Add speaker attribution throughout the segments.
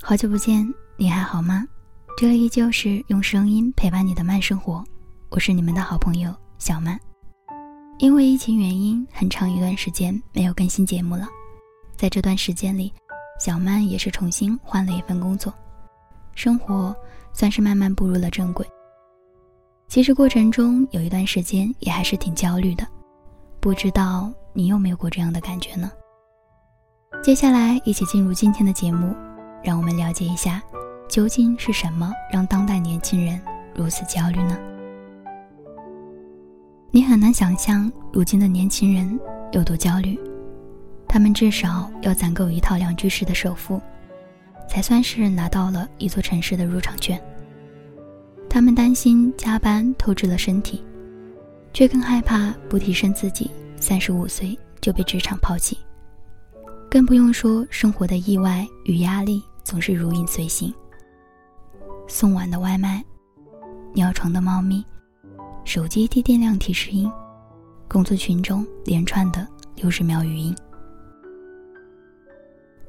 Speaker 1: 好久不见，你还好吗？这依旧是用声音陪伴你的慢生活，我是你们的好朋友小曼。因为疫情原因，很长一段时间没有更新节目了。在这段时间里，小曼也是重新换了一份工作，生活算是慢慢步入了正轨。其实过程中有一段时间也还是挺焦虑的，不知道你有没有过这样的感觉呢？接下来一起进入今天的节目，让我们了解一下，究竟是什么让当代年轻人如此焦虑呢？你很难想象如今的年轻人有多焦虑，他们至少要攒够一套两居室的首付，才算是拿到了一座城市的入场券。他们担心加班透支了身体，却更害怕不提升自己，三十五岁就被职场抛弃。更不用说生活的意外与压力总是如影随形。送晚的外卖，尿床的猫咪，手机低电量提示音，工作群中连串的六十秒语音，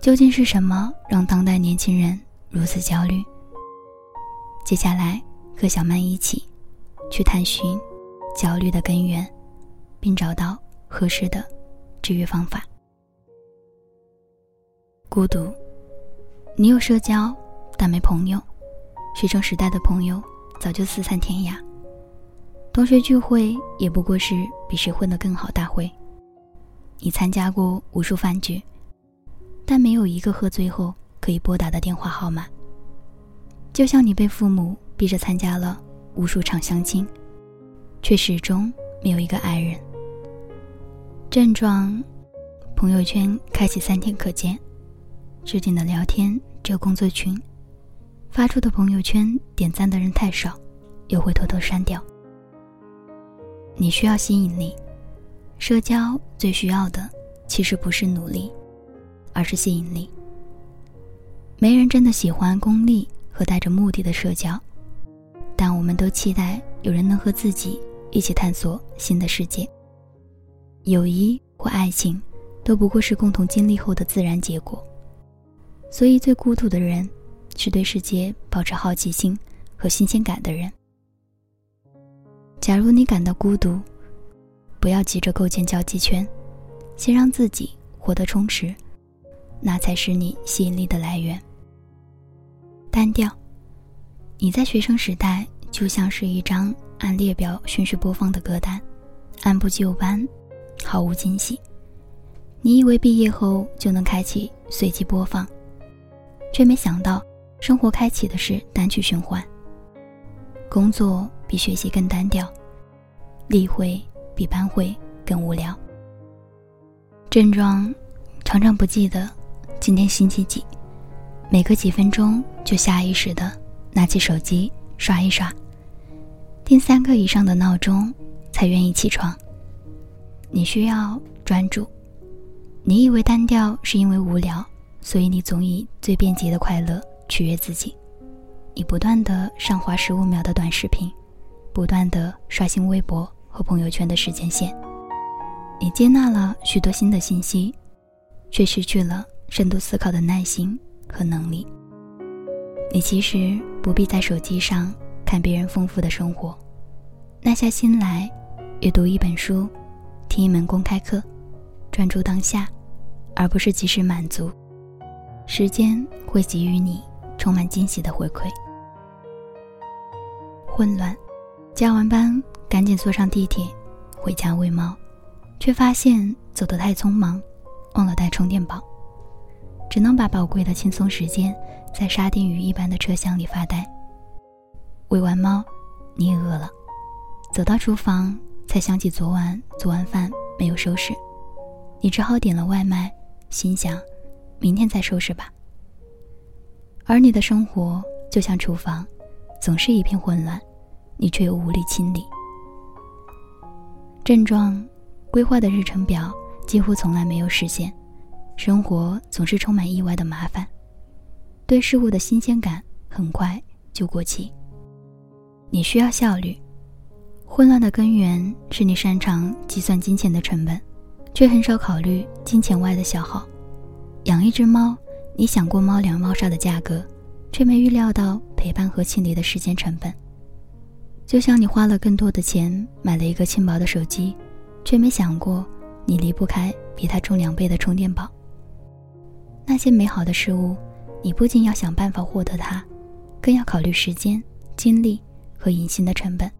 Speaker 1: 究竟是什么让当代年轻人如此焦虑？接下来和小曼一起去探寻焦虑的根源，并找到合适的治愈方法。孤独，你有社交，但没朋友。学生时代的朋友早就四散天涯。同学聚会也不过是比谁混得更好大会。你参加过无数饭局，但没有一个喝醉后可以拨打的电话号码。就像你被父母逼着参加了无数场相亲，却始终没有一个爱人。症状：朋友圈开启三天可见。置顶的聊天只有工作群，发出的朋友圈点赞的人太少，又会偷偷删掉。你需要吸引力，社交最需要的其实不是努力，而是吸引力。没人真的喜欢功利和带着目的的社交，但我们都期待有人能和自己一起探索新的世界。友谊或爱情，都不过是共同经历后的自然结果。所以，最孤独的人，是对世界保持好奇心和新鲜感的人。假如你感到孤独，不要急着构建交际圈，先让自己活得充实，那才是你吸引力的来源。单调，你在学生时代就像是一张按列表顺序播放的歌单，按部就班，毫无惊喜。你以为毕业后就能开启随机播放？却没想到，生活开启的是单曲循环。工作比学习更单调，例会比班会更无聊。症状，常常不记得今天星期几，每隔几分钟就下意识的拿起手机刷一刷，定三个以上的闹钟才愿意起床。你需要专注，你以为单调是因为无聊。所以你总以最便捷的快乐取悦自己，你不断的上滑十五秒的短视频，不断的刷新微博和朋友圈的时间线，你接纳了许多新的信息，却失去了深度思考的耐心和能力。你其实不必在手机上看别人丰富的生活，耐下心来阅读一本书，听一门公开课，专注当下，而不是及时满足。时间会给予你充满惊喜的回馈。混乱，加完班赶紧坐上地铁回家喂猫，却发现走得太匆忙，忘了带充电宝，只能把宝贵的轻松时间在沙丁鱼一般的车厢里发呆。喂完猫，你也饿了，走到厨房才想起昨晚做完饭没有收拾，你只好点了外卖，心想。明天再收拾吧。而你的生活就像厨房，总是一片混乱，你却又无力清理。症状：规划的日程表几乎从来没有实现，生活总是充满意外的麻烦，对事物的新鲜感很快就过期。你需要效率。混乱的根源是你擅长计算金钱的成本，却很少考虑金钱外的消耗。养一只猫，你想过猫粮猫砂的价格，却没预料到陪伴和清理的时间成本。就像你花了更多的钱买了一个轻薄的手机，却没想过你离不开比它重两倍的充电宝。那些美好的事物，你不仅要想办法获得它，更要考虑时间、精力和隐形的成本，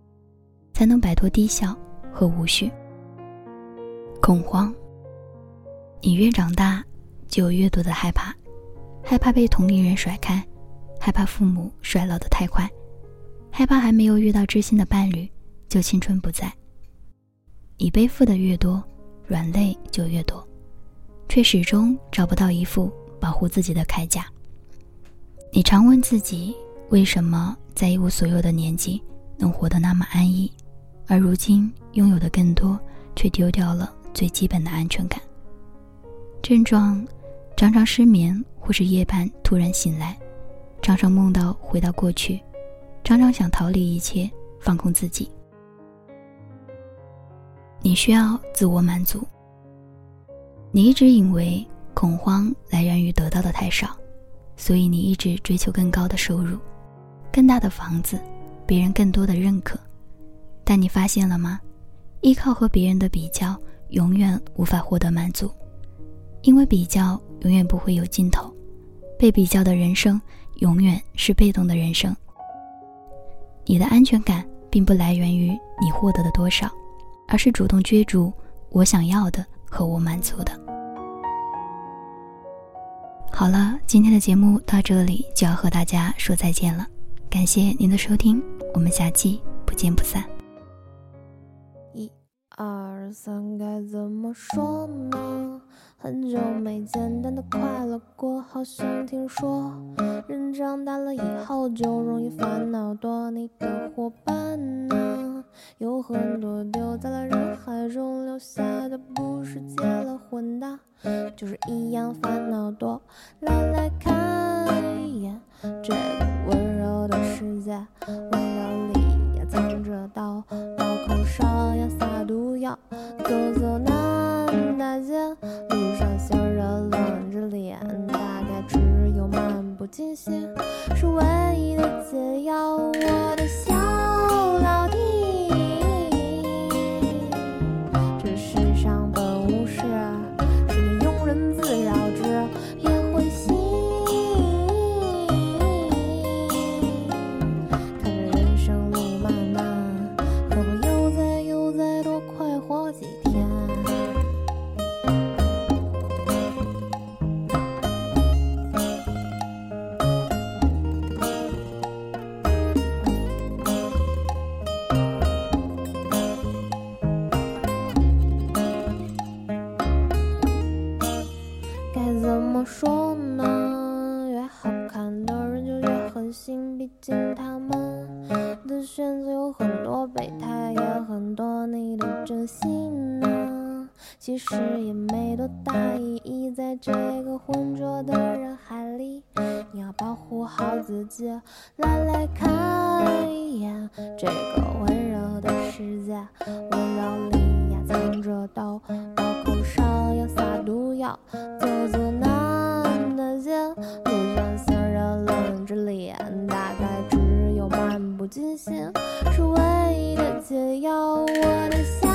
Speaker 1: 才能摆脱低效和无序。恐慌，你越长大，就有越多的害怕，害怕被同龄人甩开，害怕父母衰老的太快。害怕还没有遇到知心的伴侣，就青春不在。你背负的越多，软肋就越多，却始终找不到一副保护自己的铠甲。你常问自己，为什么在一无所有的年纪能活得那么安逸，而如今拥有的更多，却丢掉了最基本的安全感？症状：常常失眠，或是夜半突然醒来，常常梦到回到过去。常常想逃离一切，放空自己。你需要自我满足。你一直以为恐慌来源于得到的太少，所以你一直追求更高的收入、更大的房子、别人更多的认可。但你发现了吗？依靠和别人的比较，永远无法获得满足，因为比较永远不会有尽头。被比较的人生，永远是被动的人生。你的安全感并不来源于你获得的多少，而是主动追逐我想要的和我满足的。好了，今天的节目到这里就要和大家说再见了，感谢您的收听，我们下期不见不散。
Speaker 2: 二三，该怎么说呢？很久没简单的快乐过，好像听说人长大了以后就容易烦恼多。你的伙伴呢？有很多丢在了人海中，留下的不是结了婚的，就是一样烦恼多。来来看一眼这个温柔的世界，温柔里刀，刀口上呀撒毒药。走走南大街，路上行人冷着脸。大概只有漫不经心是唯一。其实也没多大意义，在这个浑浊的人海里，你要保护好自己。来来看一眼这个温柔的世界，温柔里呀藏着刀，刀口上要撒毒药。走走难的街，路上行人冷着脸，大概只有漫不经心是唯一的解药。我的心。